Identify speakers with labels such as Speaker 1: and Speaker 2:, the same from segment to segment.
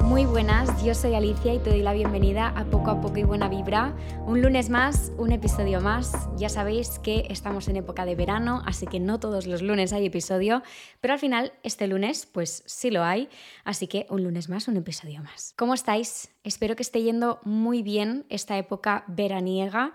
Speaker 1: Muy buenas, yo soy Alicia y te doy la bienvenida a Poco a Poco y Buena Vibra. Un lunes más, un episodio más. Ya sabéis que estamos en época de verano, así que no todos los lunes hay episodio, pero al final este lunes pues sí lo hay, así que un lunes más, un episodio más. ¿Cómo estáis? Espero que esté yendo muy bien esta época veraniega.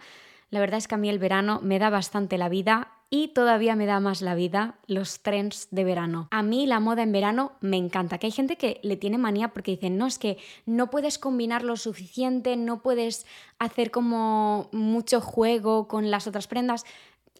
Speaker 1: La verdad es que a mí el verano me da bastante la vida y todavía me da más la vida los trends de verano. A mí la moda en verano me encanta, que hay gente que le tiene manía porque dicen, no, es que no puedes combinar lo suficiente, no puedes hacer como mucho juego con las otras prendas.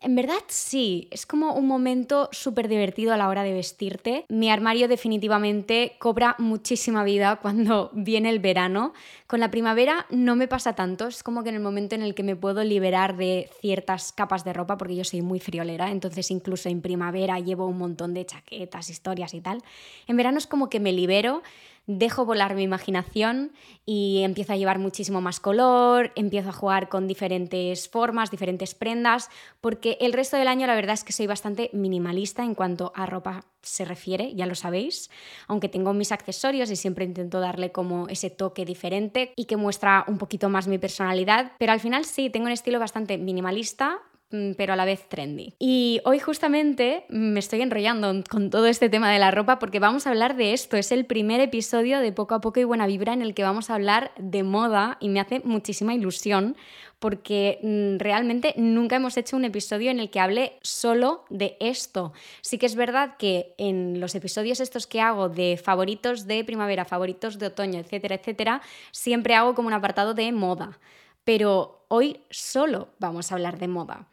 Speaker 1: En verdad sí, es como un momento súper divertido a la hora de vestirte. Mi armario definitivamente cobra muchísima vida cuando viene el verano. Con la primavera no me pasa tanto, es como que en el momento en el que me puedo liberar de ciertas capas de ropa, porque yo soy muy friolera, entonces incluso en primavera llevo un montón de chaquetas, historias y tal. En verano es como que me libero dejo volar mi imaginación y empiezo a llevar muchísimo más color, empiezo a jugar con diferentes formas, diferentes prendas, porque el resto del año la verdad es que soy bastante minimalista en cuanto a ropa se refiere, ya lo sabéis, aunque tengo mis accesorios y siempre intento darle como ese toque diferente y que muestra un poquito más mi personalidad, pero al final sí, tengo un estilo bastante minimalista, pero a la vez trendy. Y hoy justamente me estoy enrollando con todo este tema de la ropa porque vamos a hablar de esto. Es el primer episodio de Poco a Poco y Buena Vibra en el que vamos a hablar de moda y me hace muchísima ilusión porque mm, realmente nunca hemos hecho un episodio en el que hable solo de esto. Sí que es verdad que en los episodios estos que hago de favoritos de primavera, favoritos de otoño, etcétera, etcétera, siempre hago como un apartado de moda. Pero hoy solo vamos a hablar de moda.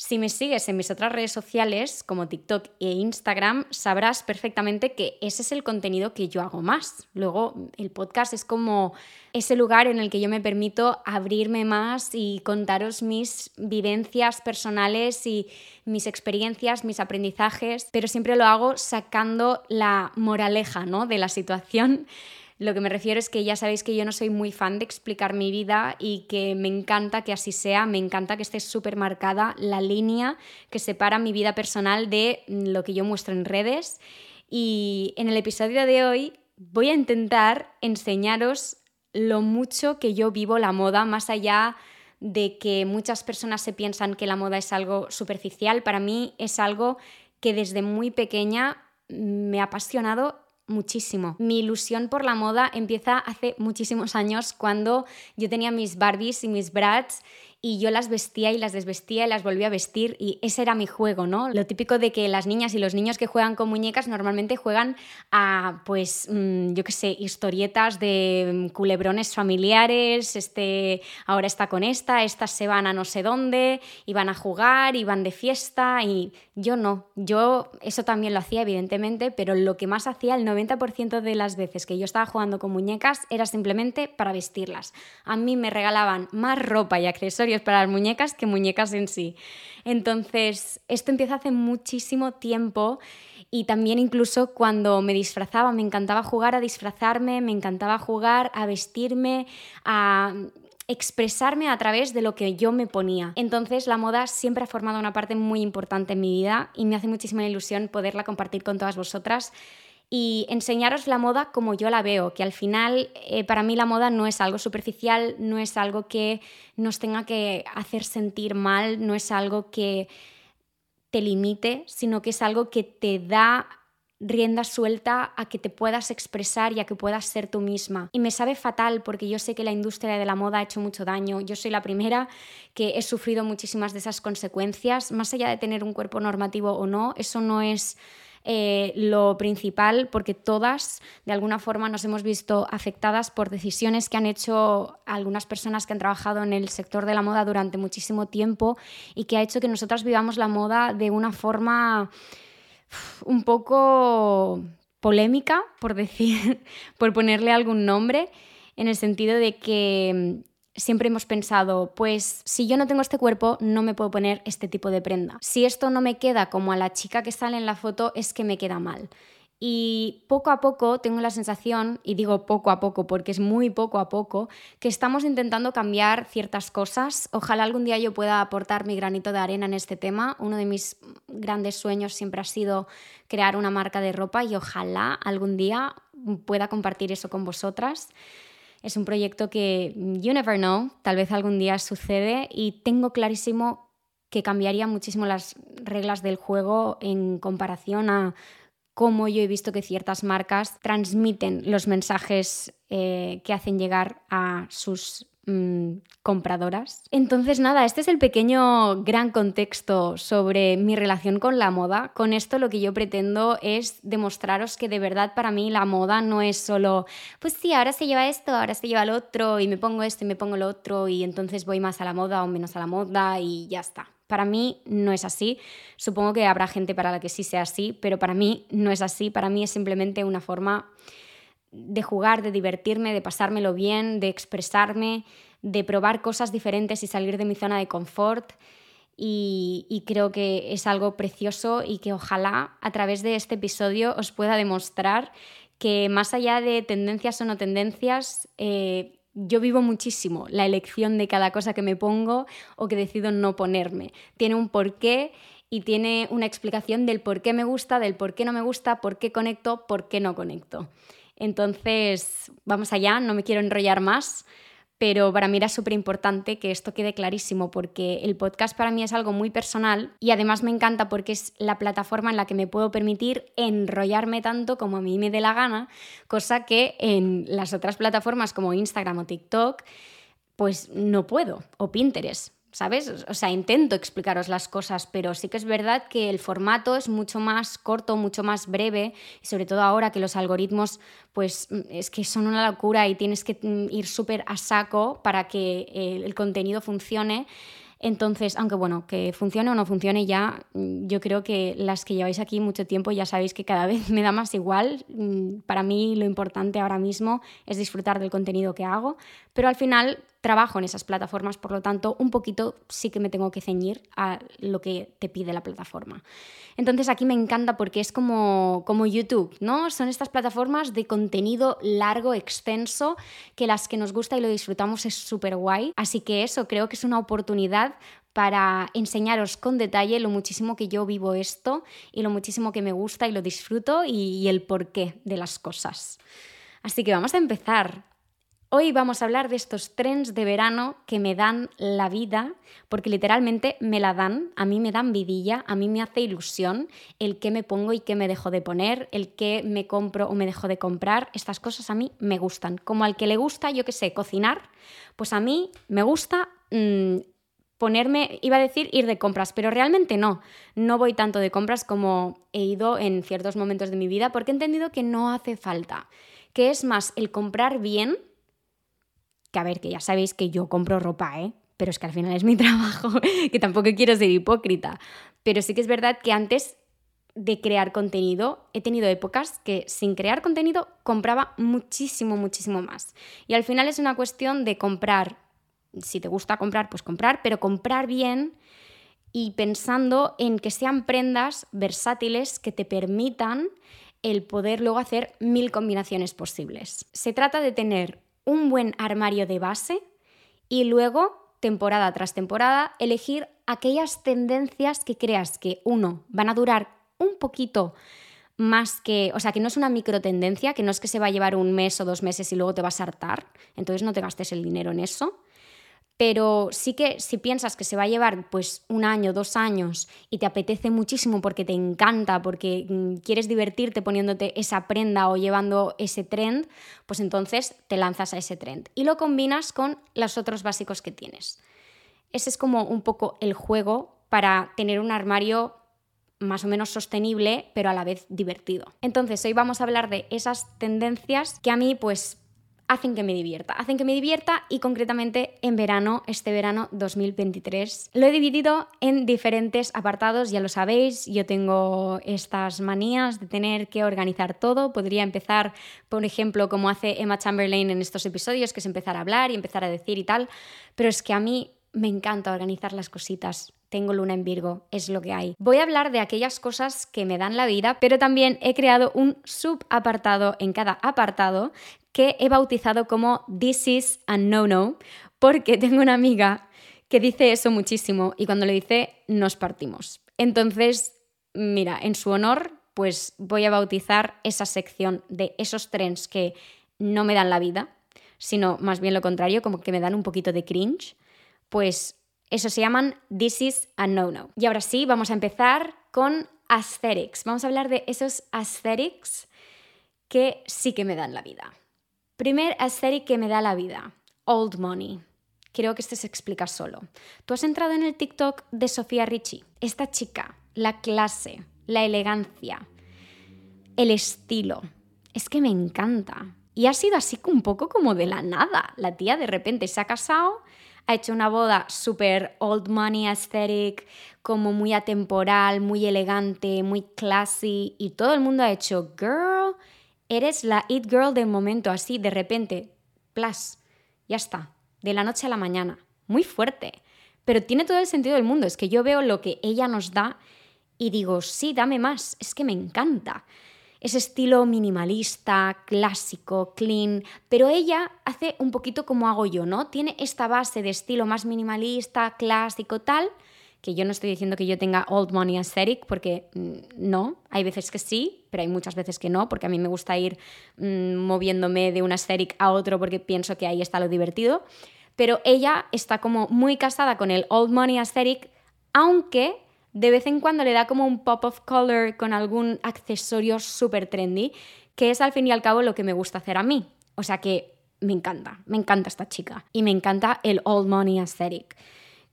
Speaker 1: Si me sigues en mis otras redes sociales, como TikTok e Instagram, sabrás perfectamente que ese es el contenido que yo hago más. Luego, el podcast es como ese lugar en el que yo me permito abrirme más y contaros mis vivencias personales y mis experiencias, mis aprendizajes, pero siempre lo hago sacando la moraleja ¿no? de la situación lo que me refiero es que ya sabéis que yo no soy muy fan de explicar mi vida y que me encanta que así sea, me encanta que esté súper marcada la línea que separa mi vida personal de lo que yo muestro en redes. Y en el episodio de hoy voy a intentar enseñaros lo mucho que yo vivo la moda, más allá de que muchas personas se piensan que la moda es algo superficial, para mí es algo que desde muy pequeña me ha apasionado muchísimo. Mi ilusión por la moda empieza hace muchísimos años cuando yo tenía mis Barbies y mis Bratz y yo las vestía y las desvestía y las volvía a vestir y ese era mi juego, ¿no? Lo típico de que las niñas y los niños que juegan con muñecas normalmente juegan a, pues, mm, yo qué sé, historietas de mm, culebrones familiares, este ahora está con esta, estas se van a no sé dónde y van a jugar y van de fiesta y yo no, yo eso también lo hacía evidentemente, pero lo que más hacía el 90% de las veces que yo estaba jugando con muñecas era simplemente para vestirlas. A mí me regalaban más ropa y accesorios para las muñecas que muñecas en sí. Entonces, esto empieza hace muchísimo tiempo y también incluso cuando me disfrazaba, me encantaba jugar a disfrazarme, me encantaba jugar a vestirme, a expresarme a través de lo que yo me ponía. Entonces la moda siempre ha formado una parte muy importante en mi vida y me hace muchísima ilusión poderla compartir con todas vosotras y enseñaros la moda como yo la veo, que al final eh, para mí la moda no es algo superficial, no es algo que nos tenga que hacer sentir mal, no es algo que te limite, sino que es algo que te da rienda suelta a que te puedas expresar y a que puedas ser tú misma. Y me sabe fatal porque yo sé que la industria de la moda ha hecho mucho daño. Yo soy la primera que he sufrido muchísimas de esas consecuencias. Más allá de tener un cuerpo normativo o no, eso no es eh, lo principal porque todas de alguna forma nos hemos visto afectadas por decisiones que han hecho algunas personas que han trabajado en el sector de la moda durante muchísimo tiempo y que ha hecho que nosotras vivamos la moda de una forma un poco polémica, por decir, por ponerle algún nombre, en el sentido de que siempre hemos pensado, pues si yo no tengo este cuerpo, no me puedo poner este tipo de prenda. Si esto no me queda como a la chica que sale en la foto, es que me queda mal. Y poco a poco tengo la sensación, y digo poco a poco porque es muy poco a poco, que estamos intentando cambiar ciertas cosas. Ojalá algún día yo pueda aportar mi granito de arena en este tema. Uno de mis grandes sueños siempre ha sido crear una marca de ropa y ojalá algún día pueda compartir eso con vosotras. Es un proyecto que you never know, tal vez algún día sucede y tengo clarísimo que cambiaría muchísimo las reglas del juego en comparación a cómo yo he visto que ciertas marcas transmiten los mensajes eh, que hacen llegar a sus mm, compradoras. Entonces, nada, este es el pequeño gran contexto sobre mi relación con la moda. Con esto lo que yo pretendo es demostraros que de verdad para mí la moda no es solo, pues sí, ahora se lleva esto, ahora se lleva lo otro, y me pongo esto y me pongo lo otro, y entonces voy más a la moda o menos a la moda y ya está. Para mí no es así. Supongo que habrá gente para la que sí sea así, pero para mí no es así. Para mí es simplemente una forma de jugar, de divertirme, de pasármelo bien, de expresarme, de probar cosas diferentes y salir de mi zona de confort. Y, creo que es algo precioso y que ojalá a través de este episodio os pueda demostrar que más allá de tendencias o no tendencias, eh, yo vivo muchísimo la elección de cada cosa que me pongo o que decido no ponerme. Tiene un porqué y tiene una explicación del por qué me gusta, del por qué no me gusta, por qué conecto, por qué no conecto. Entonces, vamos allá, no me quiero enrollar más pero para mí era súper importante que esto quede clarísimo porque el podcast para mí es algo muy personal y además me encanta porque es la plataforma en la que me puedo permitir enrollarme tanto como a mí me dé la gana, cosa que en las otras plataformas como Instagram o TikTok pues no puedo, o Pinterest. ¿Sabes? O sea, intento explicaros las cosas, pero sí que es verdad que el formato es mucho más corto, mucho más breve, sobre todo ahora que los algoritmos, pues es que son una locura y tienes que mm, ir súper a saco para que el contenido funcione. Entonces, aunque bueno, que funcione o no funcione ya, mm, yo creo que las que lleváis aquí mucho tiempo ya sabéis que cada vez me da más igual. Mm, para mí lo importante ahora mismo es disfrutar del contenido que hago, pero al final trabajo en esas plataformas, por lo tanto, un poquito sí que me tengo que ceñir a lo que te pide la plataforma. Entonces aquí me encanta porque es como, como YouTube, ¿no? Son estas plataformas de contenido largo, extenso, que las que nos gusta y lo disfrutamos es súper guay. Así que eso creo que es una oportunidad para enseñaros con detalle lo muchísimo que yo vivo esto y lo muchísimo que me gusta y lo disfruto y, y el porqué de las cosas. Así que vamos a empezar. Hoy vamos a hablar de estos trends de verano que me dan la vida, porque literalmente me la dan, a mí me dan vidilla, a mí me hace ilusión el qué me pongo y qué me dejo de poner, el qué me compro o me dejo de comprar, estas cosas a mí me gustan. Como al que le gusta, yo qué sé, cocinar, pues a mí me gusta mm, ponerme, iba a decir ir de compras, pero realmente no, no voy tanto de compras como he ido en ciertos momentos de mi vida porque he entendido que no hace falta, que es más el comprar bien, que a ver, que ya sabéis que yo compro ropa, ¿eh? Pero es que al final es mi trabajo, que tampoco quiero ser hipócrita. Pero sí que es verdad que antes de crear contenido, he tenido épocas que sin crear contenido compraba muchísimo, muchísimo más. Y al final es una cuestión de comprar, si te gusta comprar, pues comprar, pero comprar bien y pensando en que sean prendas versátiles que te permitan el poder luego hacer mil combinaciones posibles. Se trata de tener un buen armario de base y luego, temporada tras temporada, elegir aquellas tendencias que creas que, uno, van a durar un poquito más que, o sea, que no es una micro tendencia, que no es que se va a llevar un mes o dos meses y luego te vas a hartar, entonces no te gastes el dinero en eso pero sí que si piensas que se va a llevar pues un año, dos años y te apetece muchísimo porque te encanta, porque mm, quieres divertirte poniéndote esa prenda o llevando ese trend, pues entonces te lanzas a ese trend y lo combinas con los otros básicos que tienes. Ese es como un poco el juego para tener un armario más o menos sostenible, pero a la vez divertido. Entonces, hoy vamos a hablar de esas tendencias que a mí pues hacen que me divierta. Hacen que me divierta y concretamente en verano, este verano 2023. Lo he dividido en diferentes apartados, ya lo sabéis, yo tengo estas manías de tener que organizar todo. Podría empezar, por ejemplo, como hace Emma Chamberlain en estos episodios, que es empezar a hablar y empezar a decir y tal, pero es que a mí me encanta organizar las cositas tengo luna en Virgo, es lo que hay. Voy a hablar de aquellas cosas que me dan la vida, pero también he creado un subapartado en cada apartado que he bautizado como This is a no-no, porque tengo una amiga que dice eso muchísimo y cuando le dice nos partimos. Entonces, mira, en su honor, pues voy a bautizar esa sección de esos trends que no me dan la vida, sino más bien lo contrario, como que me dan un poquito de cringe, pues eso se llaman This is a no-no. Y ahora sí, vamos a empezar con aesthetics. Vamos a hablar de esos aesthetics que sí que me dan la vida. Primer aesthetic que me da la vida, old money. Creo que este se explica solo. Tú has entrado en el TikTok de Sofía Richie. Esta chica, la clase, la elegancia, el estilo. Es que me encanta. Y ha sido así un poco como de la nada. La tía de repente se ha casado ha hecho una boda súper old money aesthetic, como muy atemporal, muy elegante, muy classy, y todo el mundo ha hecho, girl, eres la it girl del momento, así, de repente, plus, ya está, de la noche a la mañana, muy fuerte, pero tiene todo el sentido del mundo, es que yo veo lo que ella nos da y digo, sí, dame más, es que me encanta. Ese estilo minimalista, clásico, clean, pero ella hace un poquito como hago yo, ¿no? Tiene esta base de estilo más minimalista, clásico, tal, que yo no estoy diciendo que yo tenga old money aesthetic, porque mm, no, hay veces que sí, pero hay muchas veces que no, porque a mí me gusta ir mm, moviéndome de un aesthetic a otro porque pienso que ahí está lo divertido, pero ella está como muy casada con el old money aesthetic, aunque de vez en cuando le da como un pop of color con algún accesorio súper trendy, que es al fin y al cabo lo que me gusta hacer a mí. O sea que me encanta, me encanta esta chica y me encanta el old money aesthetic.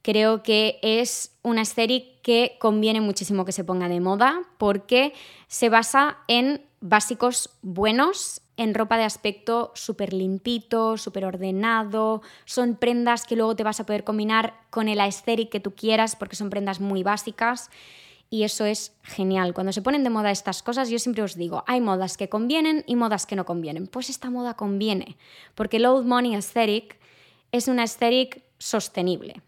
Speaker 1: Creo que es una aesthetic que conviene muchísimo que se ponga de moda porque se basa en básicos buenos en ropa de aspecto súper limpito, súper ordenado. Son prendas que luego te vas a poder combinar con el aesthetic que tú quieras porque son prendas muy básicas. Y eso es genial. Cuando se ponen de moda estas cosas, yo siempre os digo, hay modas que convienen y modas que no convienen. Pues esta moda conviene, porque el old money aesthetic es una aesthetic sostenible.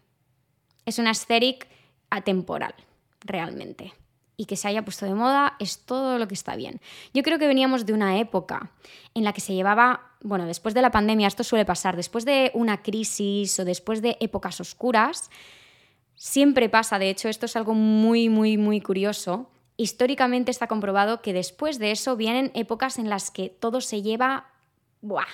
Speaker 1: Es una aesthetic atemporal, realmente y que se haya puesto de moda es todo lo que está bien. Yo creo que veníamos de una época en la que se llevaba, bueno, después de la pandemia, esto suele pasar, después de una crisis o después de épocas oscuras, siempre pasa, de hecho esto es algo muy, muy, muy curioso, históricamente está comprobado que después de eso vienen épocas en las que todo se lleva ¡buah!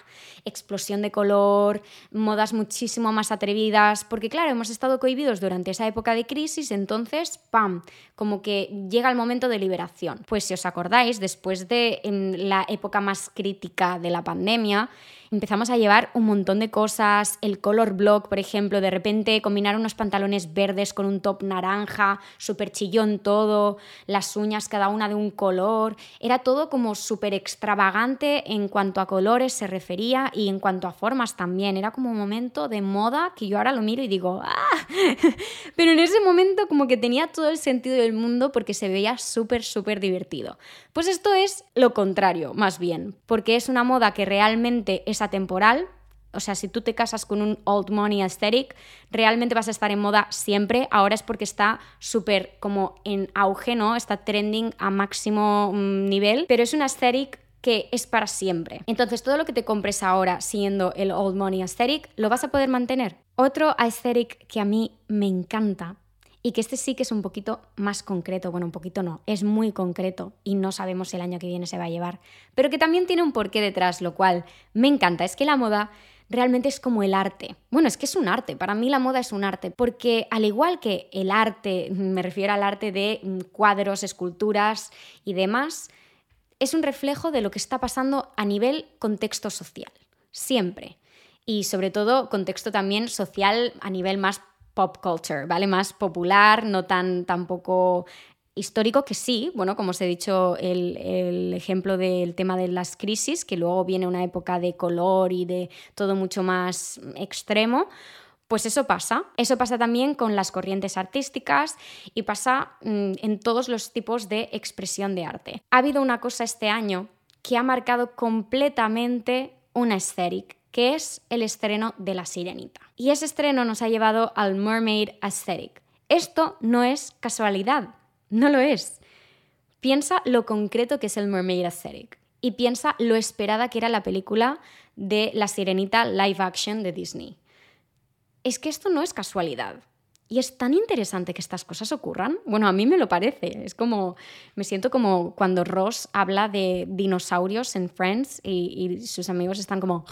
Speaker 1: explosión de color, modas muchísimo más atrevidas, porque claro, hemos estado cohibidos durante esa época de crisis, entonces, ¡pam!, como que llega el momento de liberación. Pues si os acordáis, después de la época más crítica de la pandemia, empezamos a llevar un montón de cosas, el color block, por ejemplo, de repente combinar unos pantalones verdes con un top naranja, súper chillón todo, las uñas cada una de un color, era todo como súper extravagante en cuanto a colores se refería y en cuanto a formas también, era como un momento de moda que yo ahora lo miro y digo, ¡ah! Pero en ese momento como que tenía todo el sentido del mundo porque se veía súper, súper divertido. Pues esto es lo contrario, más bien, porque es una moda que realmente es atemporal. O sea, si tú te casas con un old money aesthetic, realmente vas a estar en moda siempre. Ahora es porque está súper como en auge, ¿no? Está trending a máximo mm, nivel, pero es una aesthetic que es para siempre. Entonces, todo lo que te compres ahora siendo el old money aesthetic, lo vas a poder mantener. Otro aesthetic que a mí me encanta y que este sí que es un poquito más concreto, bueno, un poquito no, es muy concreto y no sabemos el año que viene se va a llevar, pero que también tiene un porqué detrás, lo cual me encanta, es que la moda realmente es como el arte. Bueno, es que es un arte, para mí la moda es un arte, porque al igual que el arte, me refiero al arte de mm, cuadros, esculturas y demás, es un reflejo de lo que está pasando a nivel contexto social, siempre. Y sobre todo contexto también social a nivel más pop culture, ¿vale? Más popular, no tan tampoco histórico que sí, bueno, como os he dicho, el, el, ejemplo del tema de las crisis, que luego viene una época de color y de todo mucho más extremo, pues eso pasa. Eso pasa también con las corrientes artísticas y pasa mm, en todos los tipos de expresión de arte. Ha habido una cosa este año que ha marcado completamente una aesthetic, que es el estreno de La Sirenita. Y ese estreno nos ha llevado al Mermaid Aesthetic. Esto no es casualidad, no lo es. Piensa lo concreto que es el Mermaid Aesthetic y piensa lo esperada que era la película de La Sirenita live action de Disney. Es que esto no es casualidad. Y es tan interesante que estas cosas ocurran. Bueno, a mí me lo parece. Es como, me siento como cuando Ross habla de dinosaurios en Friends y, sus amigos están como,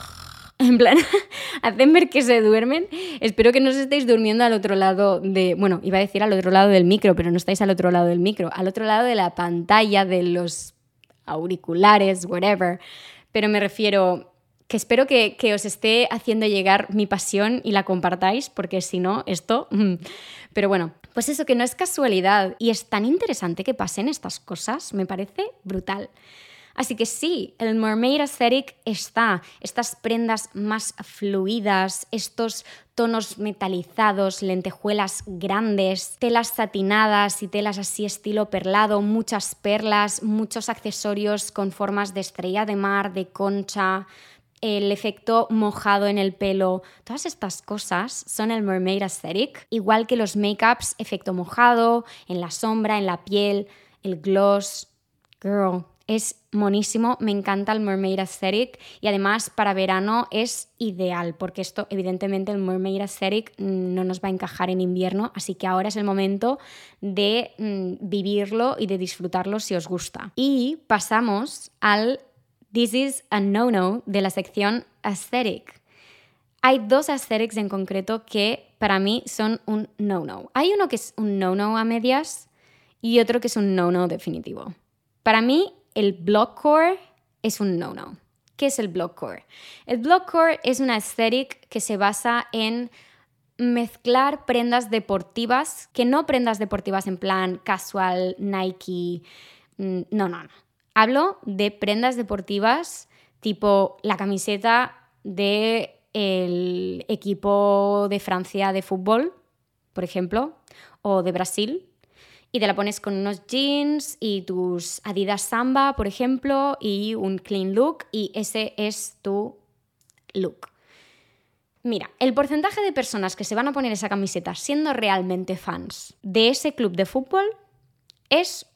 Speaker 1: en plan, hacen ver que se duermen. Espero que no os estéis durmiendo al otro lado de, bueno, iba a decir al otro lado del micro, pero no estáis al otro lado del micro, al otro lado de la pantalla, de los auriculares, whatever. Pero me refiero, que espero que, os esté haciendo llegar mi pasión y la compartáis, porque si no, esto... Mm. Pero bueno, pues eso que no es casualidad y es tan interesante que pasen estas cosas, me parece brutal. Así que sí, el mermaid aesthetic está, estas prendas más fluidas, estos tonos metalizados, lentejuelas grandes, telas satinadas y telas así estilo perlado, muchas perlas, muchos accesorios con formas de estrella de mar, de concha, el efecto mojado en el pelo, todas estas cosas son el mermaid aesthetic, igual que los makeups, efecto mojado, en la sombra, en la piel, el gloss. Girl, es monísimo, me encanta el mermaid aesthetic y además para verano es ideal porque esto evidentemente el mermaid aesthetic no nos va a encajar en invierno, así que ahora es el momento de mm, vivirlo y de disfrutarlo si os gusta. Y pasamos al This is a no-no de la sección aesthetic. Hay dos aesthetics en concreto que para mí son un no-no. Hay uno que es un no-no a medias y otro que es un no-no definitivo. Para mí, el blockcore es un no-no. ¿Qué es el blockcore? El blockcore es una aesthetic que se basa en mezclar prendas deportivas, que no prendas deportivas en plan casual, Nike, mm, no, no, no. Hablo de prendas deportivas tipo la camiseta del el equipo de Francia de fútbol, por ejemplo, o de Brasil, y te la pones con unos jeans y tus Adidas Samba, por ejemplo, y un clean look, y ese es tu look. Mira, el porcentaje de personas que se van a poner esa camiseta siendo realmente fans de ese club de fútbol es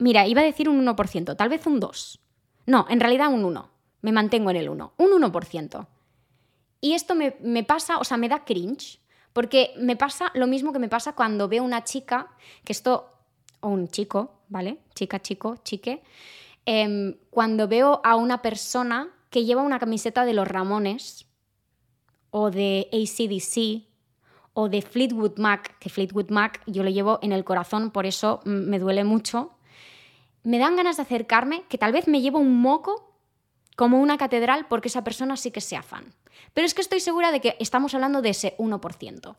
Speaker 1: Mira, iba a decir un 1%, tal vez un 2. No, en realidad un 1. Me mantengo en el 1. Un 1%. Y esto me, pasa, o sea, me da cringe, porque me pasa lo mismo que me pasa cuando veo una chica, que esto, o un chico, ¿vale? Chica, chico, chique, em, cuando veo a una persona que lleva una camiseta de los Ramones, o de ACDC, o de Fleetwood Mac, que Fleetwood Mac yo lo llevo en el corazón, por eso me duele mucho, me dan ganas de acercarme, que tal vez me llevo un moco como una catedral porque esa persona sí que sea fan. Pero es que estoy segura de que estamos hablando de ese 1%.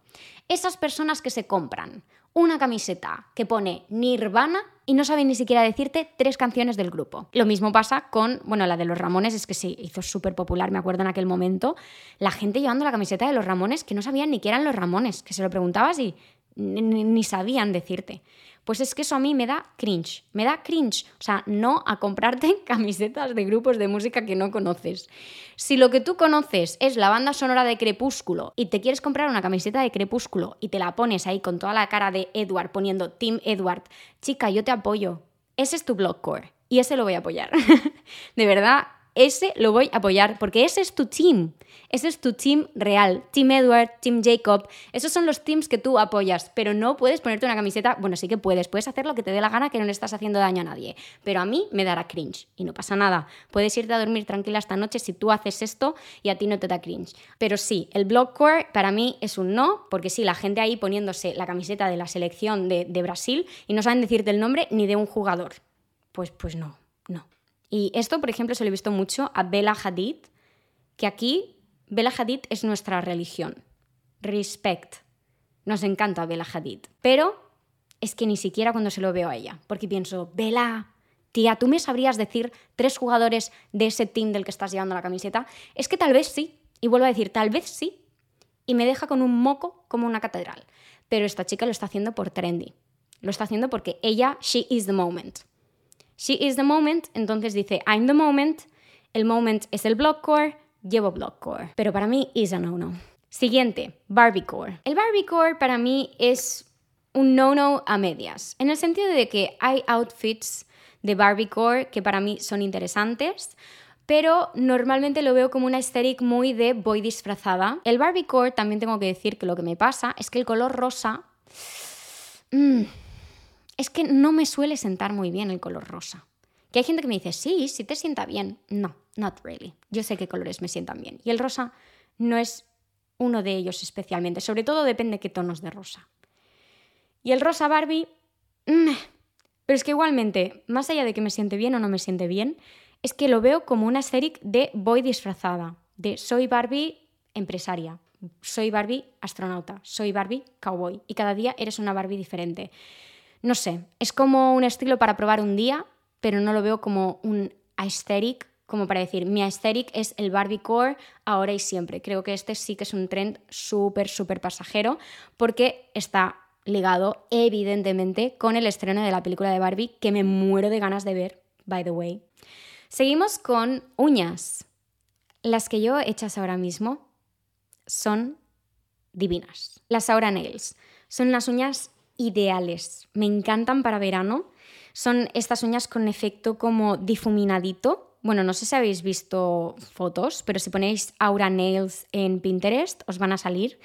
Speaker 1: Esas personas que se compran una camiseta que pone Nirvana y no saben ni siquiera decirte tres canciones del grupo. Lo mismo pasa con, bueno, la de los Ramones, es que se hizo súper popular, me acuerdo en aquel momento, la gente llevando la camiseta de los Ramones que no sabían ni qué eran los Ramones, que se lo preguntabas y ni sabían decirte. Pues es que eso a mí me da cringe, me da cringe. O sea, no a comprarte camisetas de grupos de música que no conoces. Si lo que tú conoces es la banda sonora de Crepúsculo y te quieres comprar una camiseta de Crepúsculo y te la pones ahí con toda la cara de Edward poniendo Team Edward, chica, yo te apoyo. Ese es tu blogcore y ese lo voy a apoyar. de verdad, ese lo voy a apoyar porque ese es tu team. Ese es tu team real. Team Edward, Team Jacob. Esos son los teams que tú apoyas, pero no puedes ponerte una camiseta. Bueno, sí que puedes. Puedes hacer lo que te dé la gana que no le estás haciendo daño a nadie. Pero a mí me dará cringe y no pasa nada. Puedes irte a dormir tranquila esta noche si tú haces esto y a ti no te da cringe. Pero sí, el blockcore para mí es un no, porque sí, la gente ahí poniéndose la camiseta de la selección de, de Brasil y no saben decirte el nombre ni de un jugador. Pues, pues no, no. Y esto, por ejemplo, se lo he visto mucho a Bella Hadid, que aquí Bella Hadid es nuestra religión. Respect. Nos encanta Bella Hadid. Pero es que ni siquiera cuando se lo veo a ella, porque pienso, Bella, tía, ¿tú me sabrías decir tres jugadores de ese team del que estás llevando la camiseta? Es que tal vez sí. Y vuelvo a decir, tal vez sí. Y me deja con un moco como una catedral. Pero esta chica lo está haciendo por trendy. Lo está haciendo porque ella, she is the moment. She is the moment, entonces dice I'm the moment, el moment es el blockcore, llevo blockcore. Pero para mí is a no-no. Siguiente, Barbiecore. El Barbiecore para mí es un no-no a medias, en el sentido de que hay outfits de Barbiecore que para mí son interesantes, pero normalmente lo veo como una aesthetic muy de voy disfrazada. El Barbiecore también tengo que decir que lo que me pasa es que el color rosa... Mm, es que no me suele sentar muy bien el color rosa. Que hay gente que me dice, sí, sí te sienta bien. No, not really. Yo sé qué colores me sientan bien. Y el rosa no es uno de ellos especialmente. Sobre todo depende qué tonos de rosa. Y el rosa Barbie... Mm, pero es que igualmente, más allá de que me siente bien o no me siente bien, es que lo veo como una aesthetic de voy disfrazada. De soy Barbie empresaria. Soy Barbie astronauta. Soy Barbie cowboy. Y cada día eres una Barbie diferente. No sé, es como un estilo para probar un día, pero no lo veo como un aesthetic, como para decir, mi aesthetic es el Barbie core ahora y siempre. Creo que este sí que es un trend súper, súper pasajero, porque está ligado evidentemente con el estreno de la película de Barbie, que me muero de ganas de ver, by the way. Seguimos con uñas. Las que yo hechas ahora mismo son divinas. Las Aura Nails. Son unas uñas ideales. Me encantan para verano. Son estas uñas con efecto como difuminadito. Bueno, no sé si habéis visto fotos, pero si ponéis Aura Nails en Pinterest os van a salir.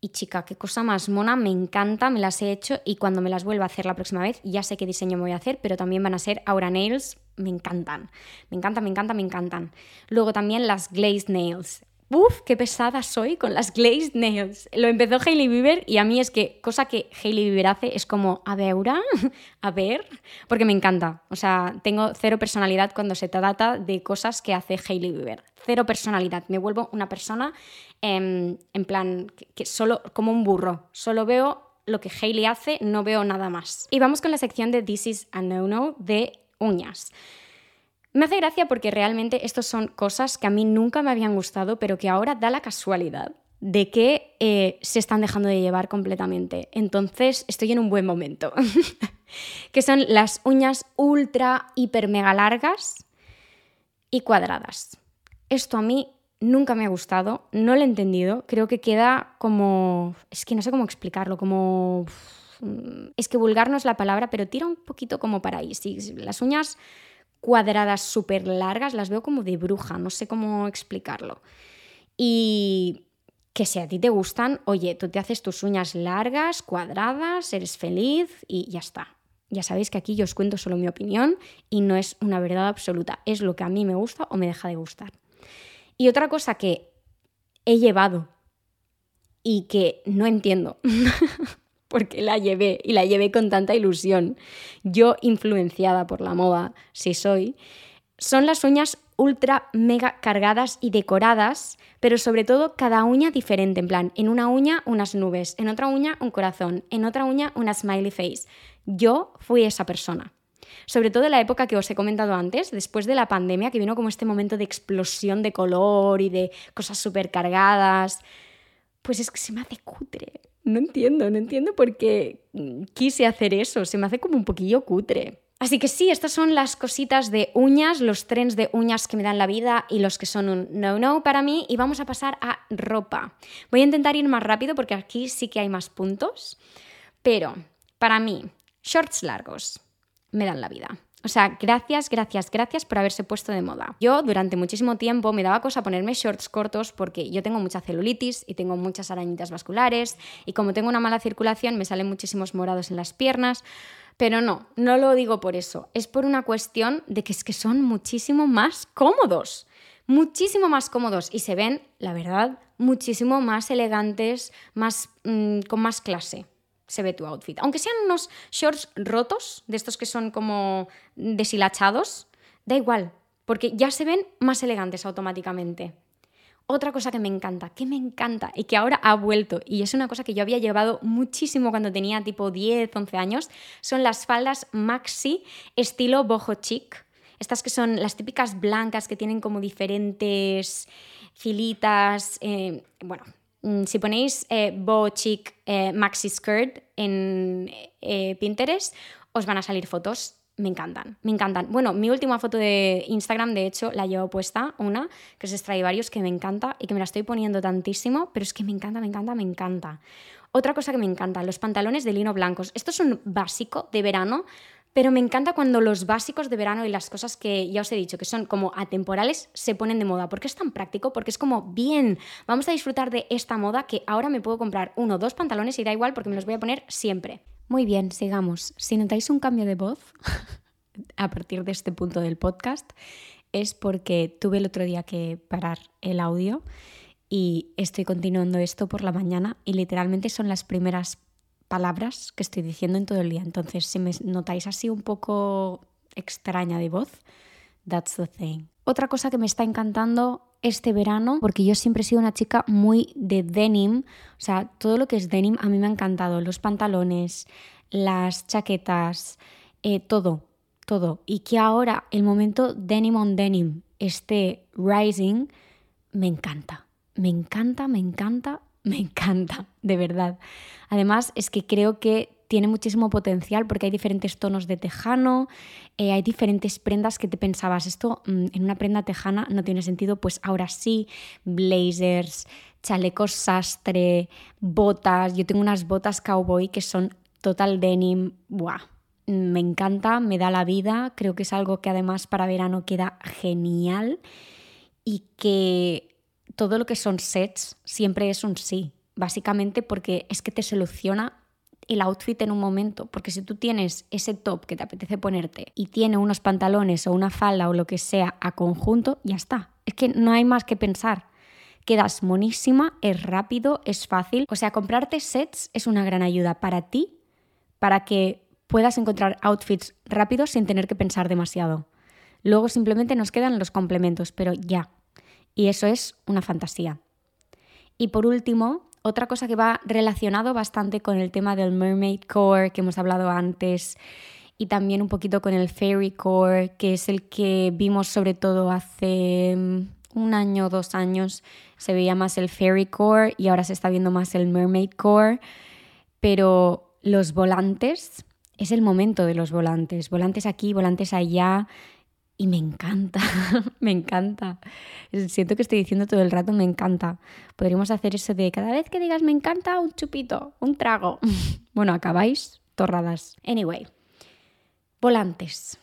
Speaker 1: Y chica, qué cosa más mona, me encanta, me las he hecho y cuando me las vuelva a hacer la próxima vez, ya sé qué diseño me voy a hacer, pero también van a ser Aura Nails, me encantan. Me encantan, me encantan, me encantan. Luego también las Glazed Nails. ¡Uf! ¡Qué pesada soy con las glazed nails! Lo empezó Hailey Bieber y a mí es que cosa que Hailey Bieber hace es como, a ver, a ver, porque me encanta. O sea, tengo cero personalidad cuando se trata de cosas que hace Hailey Bieber. Cero personalidad. Me vuelvo una persona en, en plan, que, solo como un burro. Solo veo lo que Hailey hace, no veo nada más. Y vamos con la sección de This is a No-No de uñas. Me hace gracia porque realmente estas son cosas que a mí nunca me habían gustado, pero que ahora da la casualidad de que eh, se están dejando de llevar completamente. Entonces estoy en un buen momento. que son las uñas ultra, hiper, mega largas y cuadradas. Esto a mí nunca me ha gustado, no lo he entendido, creo que queda como... Es que no sé cómo explicarlo, como... Es que vulgar no es la palabra, pero tira un poquito como para ahí. Si las uñas cuadradas súper largas, las veo como de bruja, no sé cómo explicarlo. Y que si a ti te gustan, oye, tú te haces tus uñas largas, cuadradas, eres feliz y ya está. Ya sabéis que aquí yo os cuento solo mi opinión y no es una verdad absoluta, es lo que a mí me gusta o me deja de gustar. Y otra cosa que he llevado y que no entiendo porque la llevé y la llevé con tanta ilusión. Yo influenciada por la moda, si soy, son las uñas ultra mega cargadas y decoradas, pero sobre todo cada uña diferente, en plan, en una uña unas nubes, en otra uña un corazón, en otra uña una smiley face. Yo fui esa persona. Sobre todo en la época que os he comentado antes, después de la pandemia, que vino como este momento de explosión de color y de cosas súper cargadas, pues es que se me hace cutre no entiendo, no entiendo por qué quise hacer eso. Se me hace como un poquillo cutre. Así que sí, estas son las cositas de uñas, los trends de uñas que me dan la vida y los que son un no-no para mí. Y vamos a pasar a ropa. Voy a intentar ir más rápido porque aquí sí que hay más puntos. Pero para mí, shorts largos me dan la vida. O sea, gracias, gracias, gracias por haberse puesto de moda. Yo durante muchísimo tiempo me daba cosa ponerme shorts cortos porque yo tengo mucha celulitis y tengo muchas arañitas vasculares y como tengo una mala circulación me salen muchísimos morados en las piernas. Pero no, no lo digo por eso. Es por una cuestión de que es que son muchísimo más cómodos. Muchísimo más cómodos y se ven, la verdad, muchísimo más elegantes, más, mm, con más clase se ve tu outfit. Aunque sean unos shorts rotos, de estos que son como deshilachados, da igual, porque ya se ven más elegantes automáticamente. Otra cosa que me encanta, que me encanta y que ahora ha vuelto, y es una cosa que yo había llevado muchísimo cuando tenía tipo 10, 11 años, son las faldas maxi estilo boho chic. Estas que son las típicas blancas que tienen como diferentes filitas, eh, bueno, si ponéis eh, Bo Chic eh, Maxi Skirt en eh, Pinterest, os van a salir fotos. Me encantan, me encantan. Bueno, mi última foto de Instagram, de hecho, la llevo puesta, una, que os varios que me encanta y que me la estoy poniendo tantísimo, pero es que me encanta, me encanta, me encanta. Otra cosa que me encanta, los pantalones de lino blancos. Esto es un básico de verano, pero me encanta cuando los básicos de verano y las cosas que ya os he dicho, que son como atemporales, se ponen de moda. Porque es tan práctico, porque es como, bien, vamos a disfrutar de esta moda que ahora me puedo comprar uno o dos pantalones y da igual porque me los voy a poner siempre. Muy bien, sigamos. Si notáis un cambio de voz a partir de este punto del podcast, es porque tuve el otro día que parar el audio y estoy continuando esto por la mañana y literalmente son las primeras palabras que estoy diciendo en todo el día. Entonces, si me notáis así un poco extraña de voz, that's the thing. Otra cosa que me está encantando este verano, porque yo siempre he sido una chica muy de denim, o sea, todo lo que es denim a mí me ha encantado, los pantalones, las chaquetas, eh, todo, todo. Y que ahora el momento denim on denim esté rising, me encanta, me encanta, me encanta, me encanta, de verdad. Además, es que creo que tiene muchísimo potencial porque hay diferentes tonos de tejano, eh, hay diferentes prendas que te pensabas, esto mm, en una prenda tejana no tiene sentido, pues ahora sí, blazers, chalecos sastre, botas, yo tengo unas botas cowboy que son total denim, ¡buah! Me encanta, me da la vida, creo que es algo que además para verano queda genial y que todo lo que son sets siempre es un sí, básicamente porque es que te soluciona el outfit en un momento, porque si tú tienes ese top que te apetece ponerte y tiene unos pantalones o una falda o lo que sea a conjunto, ya está. Es que no hay más que pensar. Quedas monísima, es rápido, es fácil. O sea, comprarte sets es una gran ayuda para ti, para que puedas encontrar outfits rápidos sin tener que pensar demasiado. Luego simplemente nos quedan los complementos, pero ya, y eso es una fantasía. Y por último, otra cosa que va relacionado bastante con el tema del Mermaid Core que hemos hablado antes y también un poquito con el Fairy Core, que es el que vimos sobre todo hace mm, un año o dos años. Se veía más el Fairy Core y ahora se está viendo más el Mermaid Core. Pero los volantes, es el momento de los volantes. Volantes aquí, volantes allá y me encanta, me encanta. Siento que estoy diciendo todo el rato me encanta. Podríamos hacer eso de cada vez que digas me encanta, un chupito, un trago. bueno, acabáis torradas. Anyway, volantes.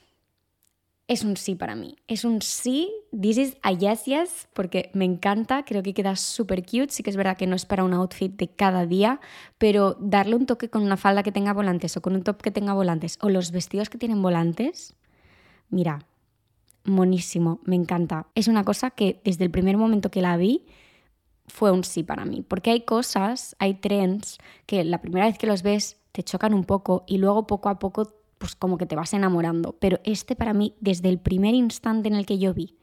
Speaker 1: Es un sí para mí. Es un sí. This is a yes, yes, porque me encanta. Creo que queda súper cute. Sí que es verdad que no es para un outfit de cada día, pero darle un toque con una falda que tenga volantes o con un top que tenga volantes o los vestidos que tienen volantes. Mira, monísimo, me encanta. Es una cosa que desde el primer momento que la vi fue un sí para mí, porque hay cosas, hay trends que la primera vez que los ves te chocan un poco y luego poco a poco pues como que te vas enamorando, pero este para mí desde el primer instante en el que yo vi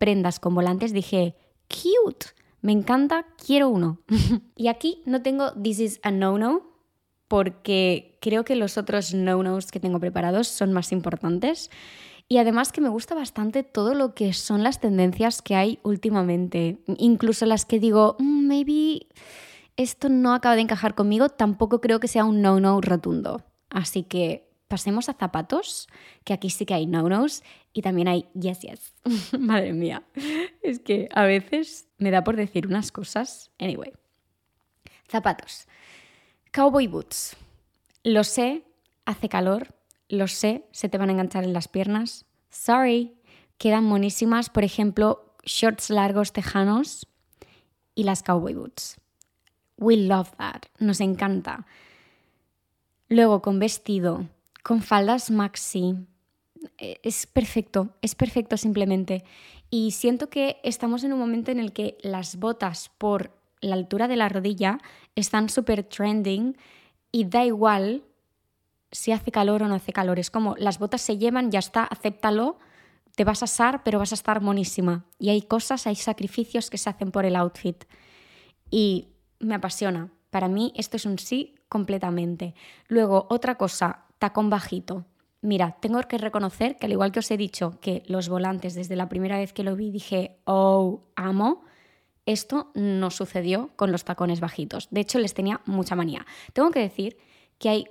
Speaker 1: prendas con volantes dije, cute, me encanta, quiero uno. y aquí no tengo this is a no-no, porque creo que los otros no-nos que tengo preparados son más importantes. Y además que me gusta bastante todo lo que son las tendencias que hay últimamente. Incluso las que digo, mm, maybe esto no acaba de encajar conmigo, tampoco creo que sea un no-no rotundo. Así que pasemos a zapatos, que aquí sí que hay no-nos y también hay yes, yes. Madre mía, es que a veces me da por decir unas cosas. Anyway, zapatos. Cowboy boots. Lo sé, hace calor, lo sé, se te van a enganchar en las piernas. Sorry. Quedan monísimas, por ejemplo, shorts largos tejanos y las cowboy boots. We love that. Nos encanta. Luego con vestido, con faldas maxi. E, es perfecto, es perfecto simplemente. Y siento que estamos en un momento en el que las botas por la altura de la rodilla están súper trending y da igual si hace calor o no hace calor. Es como las botas se llevan, ya está, acéptalo, te vas a asar, pero vas a estar monísima. Y hay cosas, hay sacrificios que se hacen por el outfit. Y me apasiona. Para mí esto es un sí completamente. Luego, otra cosa, tacón bajito. Mira, tengo que reconocer que al igual que os he dicho que los volantes desde la primera vez que lo vi dije, oh, amo, esto no sucedió con los tacones bajitos. De hecho, les tenía mucha manía. Tengo que decir que hay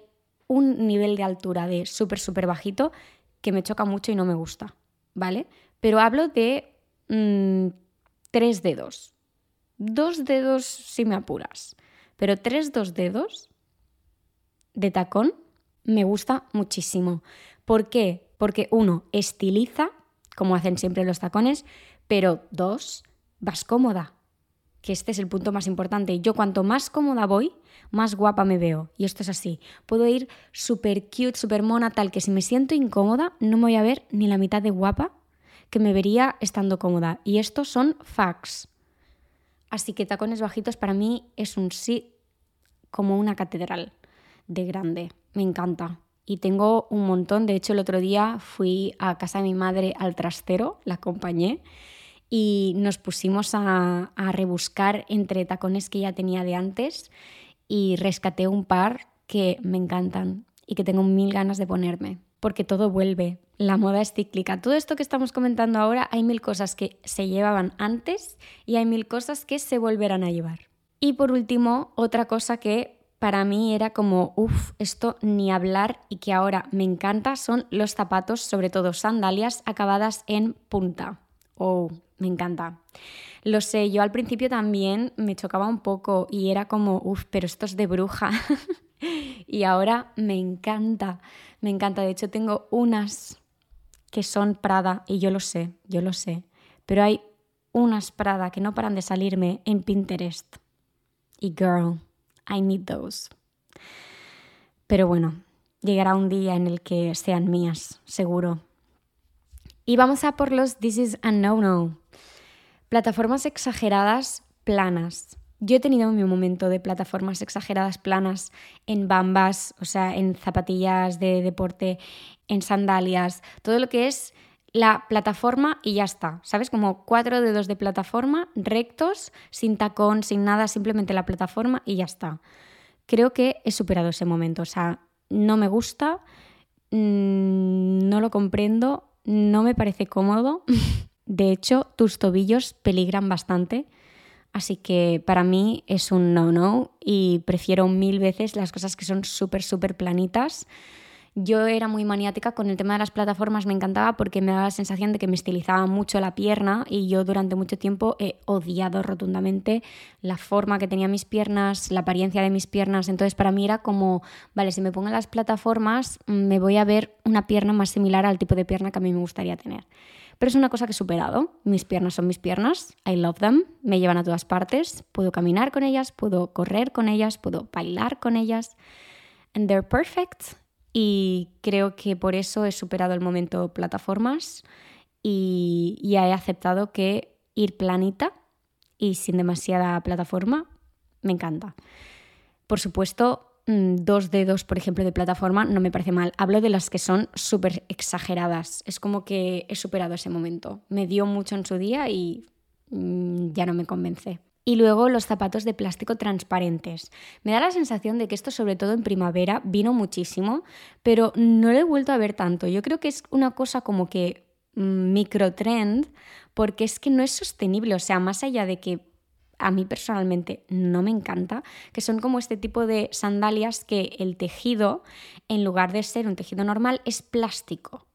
Speaker 1: un nivel de altura de súper, súper bajito que me choca mucho y no me gusta, ¿vale? Pero hablo de mm, tres dedos. Dos dedos si me apuras. pero tres dos dedos de tacón me gusta muchísimo. ¿Por qué? Porque uno, estiliza, como hacen siempre los tacones, pero dos, vas cómoda, que este es el punto más importante. Yo cuanto más cómoda voy, más guapa me veo. Y esto es así. Puedo ir súper cute, súper mona, tal que si me siento incómoda, no me voy a ver ni la mitad de guapa que me vería estando cómoda. Y estos son facts. Así que tacones bajitos para mí es un sí como una catedral de grande. Me encanta. Y tengo un montón. De hecho, el otro día fui a casa de mi madre al trastero, la acompañé y nos pusimos a, rebuscar entre tacones que ya tenía de antes y rescaté un par que me encantan y que tengo mil ganas de ponerme, porque todo vuelve, la moda es cíclica. Todo esto que estamos comentando ahora, hay mil cosas que se llevaban antes y hay mil cosas que se volverán a llevar. Y por último, otra cosa que para mí era como, uff, esto ni hablar y que ahora me encanta son los zapatos, sobre todo sandalias acabadas en punta. Oh, me encanta. Lo sé, yo al principio también me chocaba un poco y era como, uff, pero esto es de bruja. y ahora me encanta, me encanta. De hecho, tengo unas que son Prada y yo lo sé, yo lo sé. Pero hay unas Prada que no paran de salirme en Pinterest. Y girl, I need those. Pero bueno, llegará un día en el que sean mías, seguro. Y vamos a por los This is a no-no. Plataformas exageradas planas. Yo he tenido mi momento de plataformas exageradas planas en bambas, o sea, en zapatillas de deporte, en sandalias, todo lo que es la plataforma y ya está. ¿Sabes? Como cuatro dedos de plataforma rectos, sin tacón, sin nada, simplemente la plataforma y ya está. Creo que he superado ese momento. O sea, no me gusta, mm, no lo comprendo, no me parece cómodo. De hecho, tus tobillos peligran bastante, así que para mí es un no-no y prefiero mil veces las cosas que son súper, súper planitas. Yo era muy maniática con el tema de las plataformas, me encantaba porque me daba la sensación de que me estilizaba mucho la pierna y yo durante mucho tiempo he odiado rotundamente la forma que tenía mis piernas, la apariencia de mis piernas, entonces para mí era como, vale, si me pongo las plataformas me voy a ver una pierna más similar al tipo de pierna que a mí me gustaría tener. Pero es una cosa que he superado. Mis piernas son mis piernas. I love them. Me llevan a todas partes. Puedo caminar con ellas, puedo correr con ellas, puedo bailar con ellas. And they're perfect. Y creo que por eso he superado el momento plataformas y ya he aceptado que ir planita y sin demasiada plataforma me encanta. Por supuesto, dos dedos, por ejemplo, de plataforma, no me parece mal. Hablo de las que son súper exageradas. Es como que he superado ese momento. Me dio mucho en su día y mm, ya no me convence. Y luego los zapatos de plástico transparentes. Me da la sensación de que esto, sobre todo en primavera, vino muchísimo, pero no lo he vuelto a ver tanto. Yo creo que es una cosa como que mm, microtrend, porque es que no es sostenible. O sea, más allá de que a mí personalmente no me encanta, que son como este tipo de sandalias que el tejido, en lugar de ser un tejido normal, es plástico.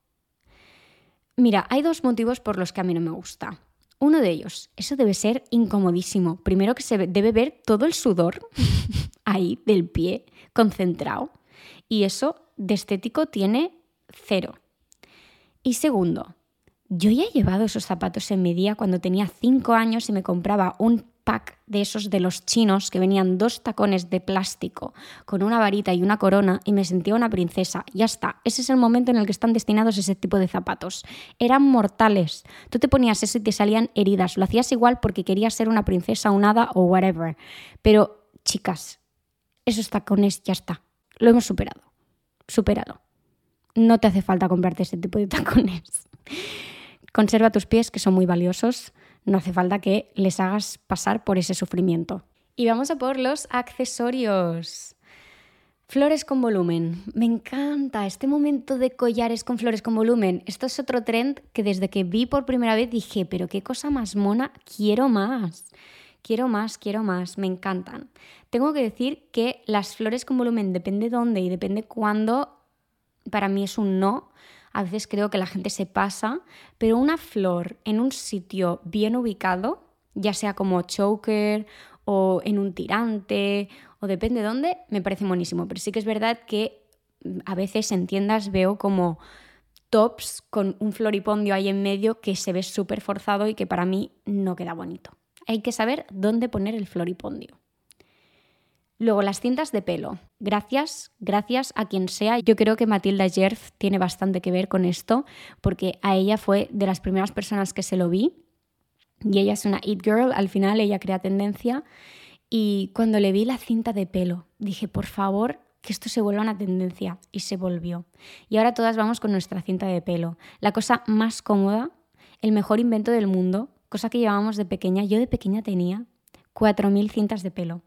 Speaker 1: Mira, hay dos motivos por los que a mí no me gusta. Uno de ellos, eso debe ser incomodísimo. Primero que se debe ver todo el sudor ahí del pie concentrado. Y eso de estético tiene cero. Y segundo, yo ya he llevado esos zapatos en mi día cuando tenía cinco años y me compraba un pack de esos de los chinos que venían dos tacones de plástico con una varita y una corona y me sentía una princesa. Ya está, ese es el momento en el que están destinados ese tipo de zapatos. Eran mortales. Tú te ponías eso y te salían heridas. Lo hacías igual porque querías ser una princesa, un hada o whatever. Pero, chicas, esos tacones ya está. Lo hemos superado. Superado. No te hace falta comprarte ese tipo de tacones. Conserva tus pies, que son muy valiosos no hace falta que les hagas pasar por ese sufrimiento. Y vamos a por los accesorios. Flores con volumen. Me encanta este momento de collares con flores con volumen. Esto es otro trend que desde que vi por primera vez dije, pero qué cosa más mona, quiero más. Quiero más, quiero más, me encantan. Tengo que decir que las flores con volumen depende dónde y depende cuándo, para mí es un no, a veces creo que la gente se pasa, pero una flor en un sitio bien ubicado, ya sea como choker o en un tirante o depende de dónde, me parece buenísimo. Pero sí que es verdad que mm, a veces en tiendas veo como tops con un floripondio ahí en medio que se ve súper forzado y que para mí no queda bonito. Hay que saber dónde poner el floripondio. Luego las cintas de pelo. Gracias, gracias a quien sea. Yo creo que Matilda Jerf tiene bastante que ver con esto, porque a ella fue de las primeras personas que se lo vi. Y ella es una It Girl, al final ella crea tendencia. Y cuando le vi la cinta de pelo, dije, por favor, que esto se vuelva una tendencia. Y se volvió. Y ahora todas vamos con nuestra cinta de pelo. La cosa más cómoda, el mejor invento del mundo, cosa que llevábamos de pequeña. Yo de pequeña tenía 4.000 cintas de pelo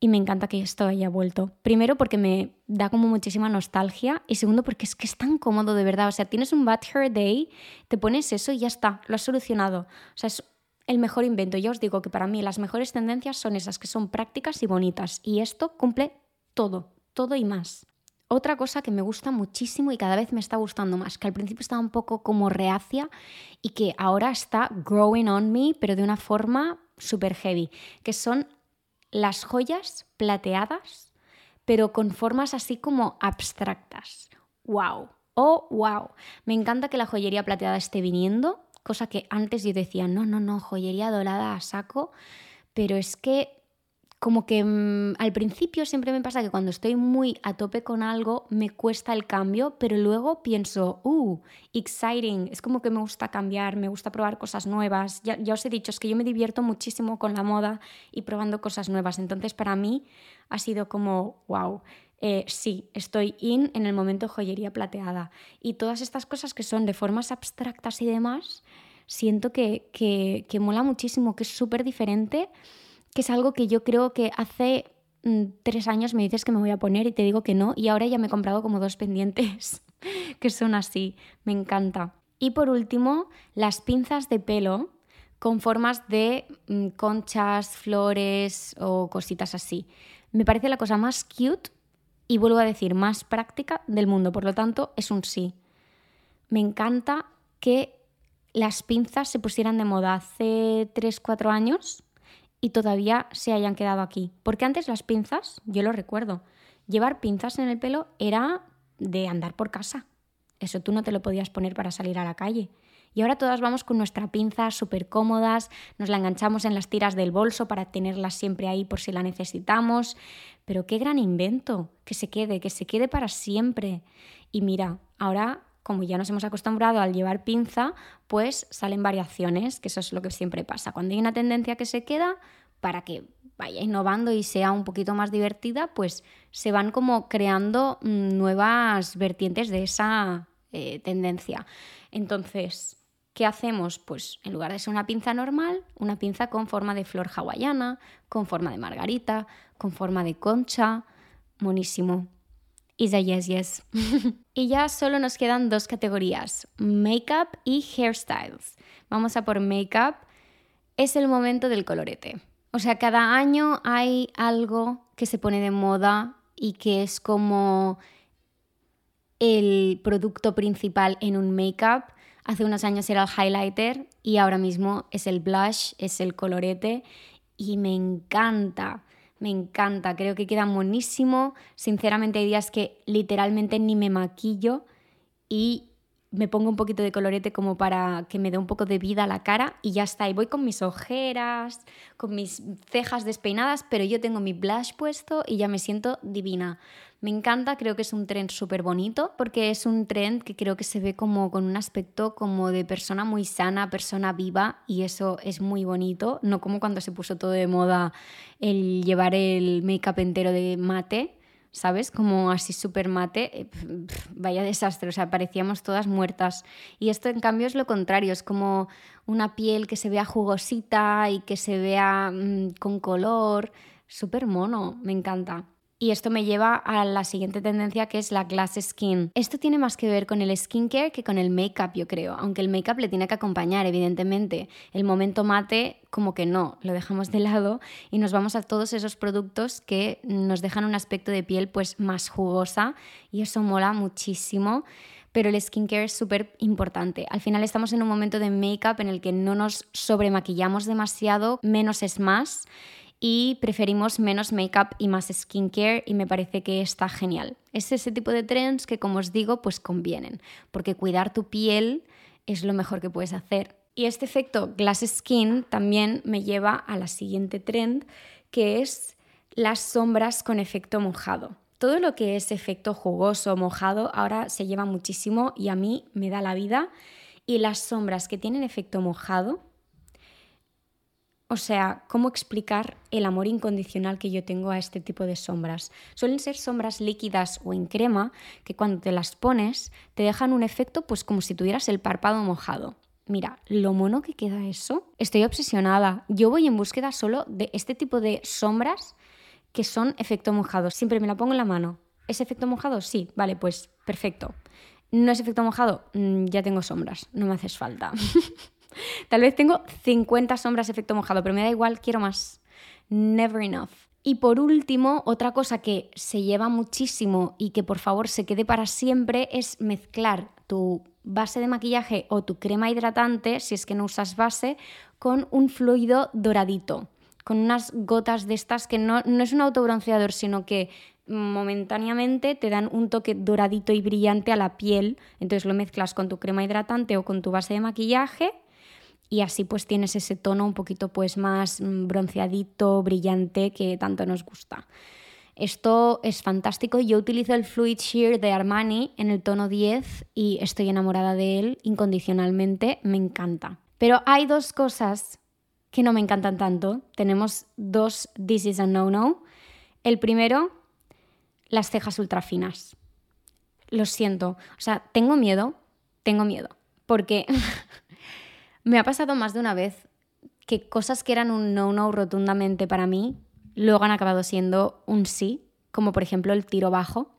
Speaker 1: y me encanta que esto haya vuelto. Primero porque me da como muchísima nostalgia y segundo porque es que es tan cómodo de verdad. O sea, tienes un bad hair day, te pones eso y ya está, lo has solucionado. O sea, es el mejor invento. Ya os digo que para mí las mejores tendencias son esas que son prácticas y bonitas y esto cumple todo, todo y más. Otra cosa que me gusta muchísimo y cada vez me está gustando más, que al principio estaba un poco como reacia y que ahora está growing on me, pero de una forma súper heavy, que son las joyas plateadas, pero con formas así como abstractas. ¡Wow! ¡Oh, wow! Me encanta que la joyería plateada esté viniendo, cosa que antes yo decía, no, no, no, joyería dorada a saco, pero es que como que mm, al principio siempre me pasa que cuando estoy muy a tope con algo me cuesta el cambio, pero luego pienso, uh, exciting, es como que me gusta cambiar, me gusta probar cosas nuevas. Ya, os he dicho, es que yo me divierto muchísimo con la moda y probando cosas nuevas, entonces para mí ha sido como, wow. Eh, sí, estoy in en el momento joyería plateada. Y todas estas cosas que son de formas abstractas y demás, siento que, que, que mola muchísimo, que es súper diferente que es algo que yo creo que hace mm, tres años me dices que me voy a poner y te digo que no, y ahora ya me he comprado como dos pendientes que son así, me encanta. Y por último, las pinzas de pelo con formas de mm, conchas, flores o cositas así. Me parece la cosa más cute y vuelvo a decir, más práctica del mundo, por lo tanto es un sí. Me encanta que las pinzas se pusieran de moda hace 3-4 años y todavía se hayan quedado aquí. Porque antes las pinzas, yo lo recuerdo, llevar pinzas en el pelo era de andar por casa. Eso tú no te lo podías poner para salir a la calle. Y ahora todas vamos con nuestra pinza súper cómodas, nos la enganchamos en las tiras del bolso para tenerla siempre ahí por si la necesitamos. Pero qué gran invento, que se quede, que se quede para siempre. Y mira, ahora como ya nos hemos acostumbrado al llevar pinza, pues salen variaciones, que eso es lo que siempre pasa. Cuando hay una tendencia que se queda, para que vaya innovando y sea un poquito más divertida, pues se van como creando mm, nuevas vertientes de esa eh, tendencia. Entonces, ¿qué hacemos? Pues en lugar de ser una pinza normal, una pinza con forma de flor hawaiana, con forma de margarita, con forma de concha. Monísimo is a yes, yes. y ya solo nos quedan dos categorías, makeup y hairstyles. Vamos a por makeup. Es el momento del colorete. O sea, cada año hay algo que se pone de moda y que es como el producto principal en un makeup. Hace unos años era el highlighter y ahora mismo es el blush, es el colorete y me encanta. Me encanta, creo que queda buenísimo. Sinceramente hay días que literalmente ni me maquillo y me pongo un poquito de colorete como para que me dé un poco de vida a la cara y ya está. Y voy con mis ojeras, con mis cejas despeinadas, pero yo tengo mi blush puesto y ya me siento divina. Me encanta, creo que es un trend súper bonito porque es un trend que creo que se ve como con un aspecto como de persona muy sana, persona viva y eso es muy bonito, no como cuando se puso todo de moda el llevar el make-up entero de mate, ¿sabes? Como así súper mate, eh, vaya desastre, o sea, parecíamos todas muertas. Y esto en cambio es lo contrario, es como una piel que se vea jugosita y que se vea mm, con color, súper mono, me encanta. Y esto me lleva a la siguiente tendencia que es la glass skin. Esto tiene más que ver con el skincare que con el make-up, yo creo. Aunque el make-up le tiene que acompañar, evidentemente. El momento mate, como que no, lo dejamos de lado y nos vamos a todos esos productos que nos dejan un aspecto de piel pues más jugosa y eso mola muchísimo. pero el skincare es súper importante. Al final estamos en un momento de make-up en el que no nos sobremaquillamos demasiado, menos es más y preferimos menos make-up y más skincare y me parece que está genial. Es ese tipo de trends que como os digo pues convienen, porque cuidar tu piel es lo mejor que puedes hacer. Y este efecto glass skin también me lleva a la siguiente trend que es las sombras con efecto mojado. Todo lo que es efecto jugoso, mojado, ahora se lleva muchísimo y a mí me da la vida. Y las sombras que tienen efecto mojado o sea, ¿cómo explicar el amor incondicional que yo tengo a este tipo de sombras? Suelen ser sombras líquidas o en crema que cuando te las pones te dejan un efecto pues como si tuvieras el párpado mojado. Mira, lo mono que queda eso. Estoy obsesionada. Yo voy en búsqueda solo de este tipo de sombras que son efecto mojado. Siempre me la pongo en la mano. ¿Es efecto mojado? Sí, vale, pues perfecto. ¿No es efecto mojado? Mm, ya tengo sombras, no me haces falta. Tal vez tengo 50 sombras efecto mojado, pero me da igual, quiero más. Never enough. Y por último, otra cosa que se lleva muchísimo y que por favor se quede para siempre es mezclar tu base de maquillaje o tu crema hidratante, si es que no usas base, con un fluido doradito, con unas gotas de estas que no, no es un autobronceador, sino que momentáneamente te dan un toque doradito y brillante a la piel. Entonces lo mezclas con tu crema hidratante o con tu base de maquillaje y así pues tienes ese tono un poquito pues más mm, bronceadito, brillante que tanto nos gusta. Esto es fantástico. Yo utilizo el Fluid Sheer de Armani en el tono 10 y estoy enamorada de él incondicionalmente. Me encanta. Pero hay dos cosas que no me encantan tanto. Tenemos dos This is a no-no. El primero, las cejas ultra finas. Lo siento. O sea, tengo miedo, tengo miedo. Porque Me ha pasado más de una vez que cosas que eran un no-no rotundamente para mí, luego han acabado siendo un sí, como por ejemplo el tiro bajo.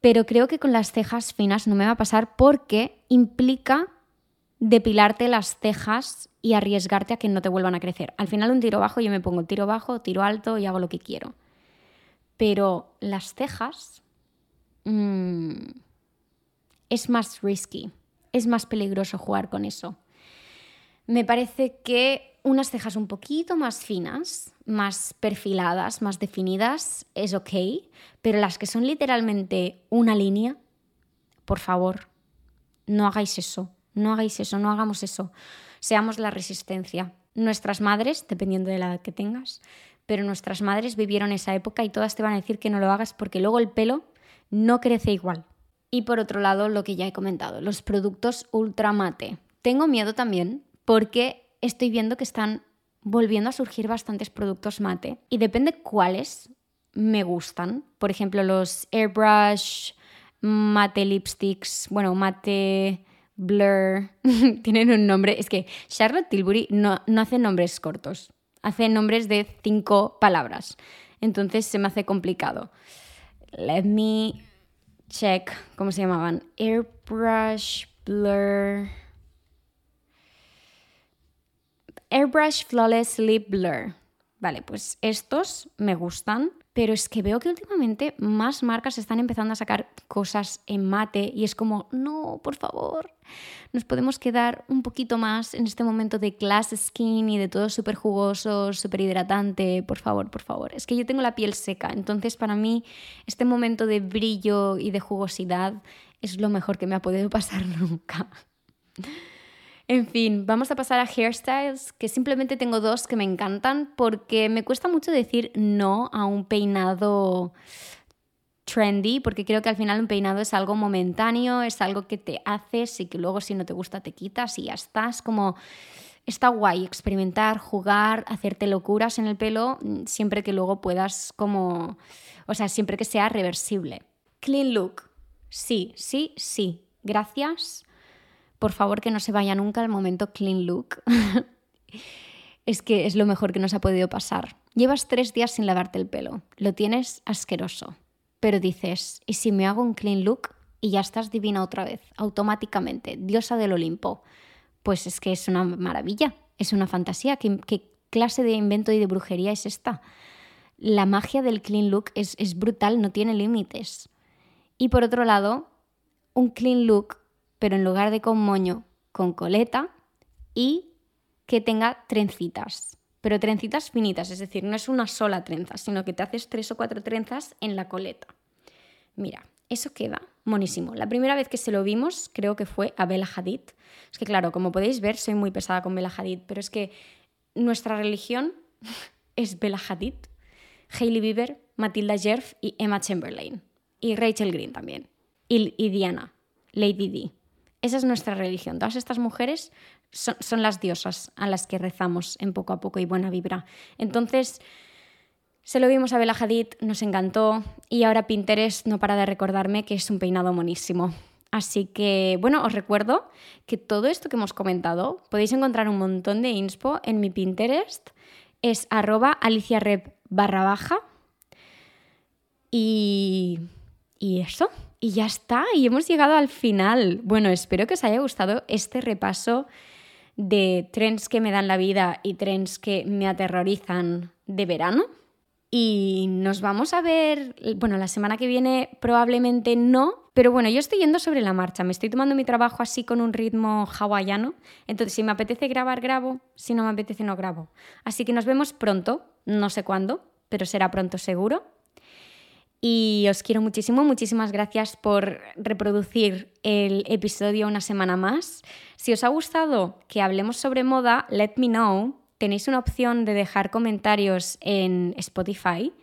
Speaker 1: Pero creo que con las cejas finas no me va a pasar porque implica depilarte las cejas y arriesgarte a que no te vuelvan a crecer. Al final un tiro bajo yo me pongo tiro bajo, tiro alto y hago lo que quiero. Pero las cejas mmm, es más risky es más peligroso jugar con eso. Me parece que unas cejas un poquito más finas, más perfiladas, más definidas, es ok, pero las que son literalmente una línea, por favor, no hagáis eso, no hagáis eso, no hagamos eso. Seamos la resistencia. Nuestras madres, dependiendo de la edad que tengas, pero nuestras madres vivieron esa época y todas te van a decir que no lo hagas porque luego el pelo no crece igual. Y por otro lado, lo que ya he comentado, los productos ultra mate. Tengo miedo también porque estoy viendo que están volviendo a surgir bastantes productos mate y depende cuáles me gustan. Por ejemplo, los airbrush, mate lipsticks, bueno, mate blur, tienen un nombre. Es que Charlotte Tilbury no, no hace nombres cortos, hace nombres de cinco palabras. Entonces se me hace complicado. Let me check, ¿cómo se llamaban? Airbrush, Blur. Airbrush Flawless Lip Blur. Vale, pues estos me gustan, pero es que veo que últimamente más marcas están empezando a sacar cosas en mate y es como, no, por favor, nos podemos quedar un poquito más en este momento de class skin y de todo súper jugoso, súper hidratante, por favor, por favor. Es que yo tengo la piel seca, entonces para mí este momento de brillo y de jugosidad es lo mejor que me ha podido pasar nunca. En fin, vamos a pasar a hairstyles, que simplemente tengo dos que me encantan porque me cuesta mucho decir no a un peinado trendy, porque creo que al final un peinado es algo momentáneo, es algo que te haces y que luego si no te gusta te quitas y ya estás como... Está guay experimentar, jugar, hacerte locuras en el pelo, siempre que luego puedas como... O sea, siempre que sea reversible. Clean look. Sí, sí, sí. Gracias por favor que no se vaya nunca al momento clean look. es que es lo mejor que nos ha podido pasar. Llevas tres días sin lavarte el pelo, lo tienes asqueroso, pero dices, ¿y si me hago un clean look? Y ya estás divina otra vez, automáticamente, diosa del Olimpo. Pues es que es una maravilla, es una fantasía. ¿Qué, clase de invento y de brujería es esta? La magia del clean look es, es brutal, no tiene límites. Y por otro lado, un clean look, pero en lugar de con moño, con coleta y que tenga trencitas, pero trencitas finitas, es decir, no es una sola trenza, sino que te haces tres o cuatro trenzas en la coleta. Mira, eso queda monísimo. La primera vez que se lo vimos creo que fue a Bella Hadid. Es que claro, como podéis ver, soy muy pesada con Bella Hadid, pero es que nuestra religión es Bella Hadid, Hailey Bieber, Matilda Jerf y Emma Chamberlain. Y Rachel Green también. Y, y Diana, Lady D. Esa es nuestra religión. Todas estas mujeres son, las diosas a las que rezamos en poco a poco y buena vibra. Entonces, se lo vimos a Bella Hadid, nos encantó y ahora Pinterest no para de recordarme que es un peinado monísimo. Así que, bueno, os recuerdo que todo esto que hemos comentado podéis encontrar un montón de inspo en mi Pinterest. Es arroba aliciarep barra baja. Y, y eso, y ya está, y hemos llegado al final. Bueno, espero que os haya gustado este repaso de trends que me dan la vida y trends que me aterrorizan de verano. Y nos vamos a ver, bueno, la semana que viene probablemente no, pero bueno, yo estoy yendo sobre la marcha, me estoy tomando mi trabajo así con un ritmo hawaiano, entonces si me apetece grabar, grabo, si no me apetece, no grabo. Así que nos vemos pronto, no sé cuándo, pero será pronto seguro. Y os quiero muchísimo, muchísimas gracias por reproducir el episodio una semana más. Si os ha gustado que hablemos sobre moda, let me know. Tenéis una opción de dejar comentarios en Spotify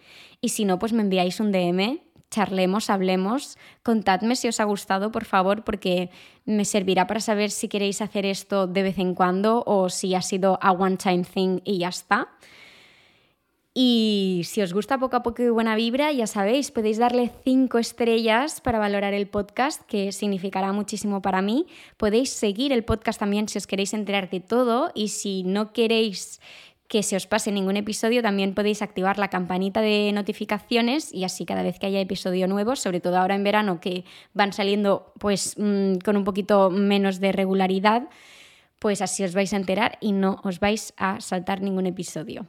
Speaker 1: y si no, pues me enviáis un DM, charlemos, hablemos, contadme si os ha gustado, por favor, porque me servirá para saber si queréis hacer esto de vez en cuando o si ha sido a one-time thing y ya está. Y si os gusta poco a poco y buena vibra, ya sabéis, podéis darle cinco estrellas para valorar el podcast, que significará muchísimo para mí. Podéis seguir el podcast también si os queréis enterar de todo y si no queréis que se os pase ningún episodio, también podéis activar la campanita de notificaciones y así cada vez que haya episodio nuevo, sobre todo ahora en verano que van saliendo pues mm, con un poquito menos de regularidad, pues así os vais a enterar y no os vais a saltar ningún episodio.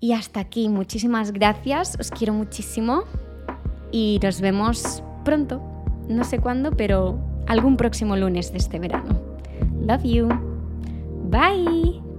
Speaker 1: Y hasta aquí, muchísimas gracias, os quiero muchísimo y nos vemos pronto, no sé cuándo, pero algún próximo lunes de este verano. Love you. Bye.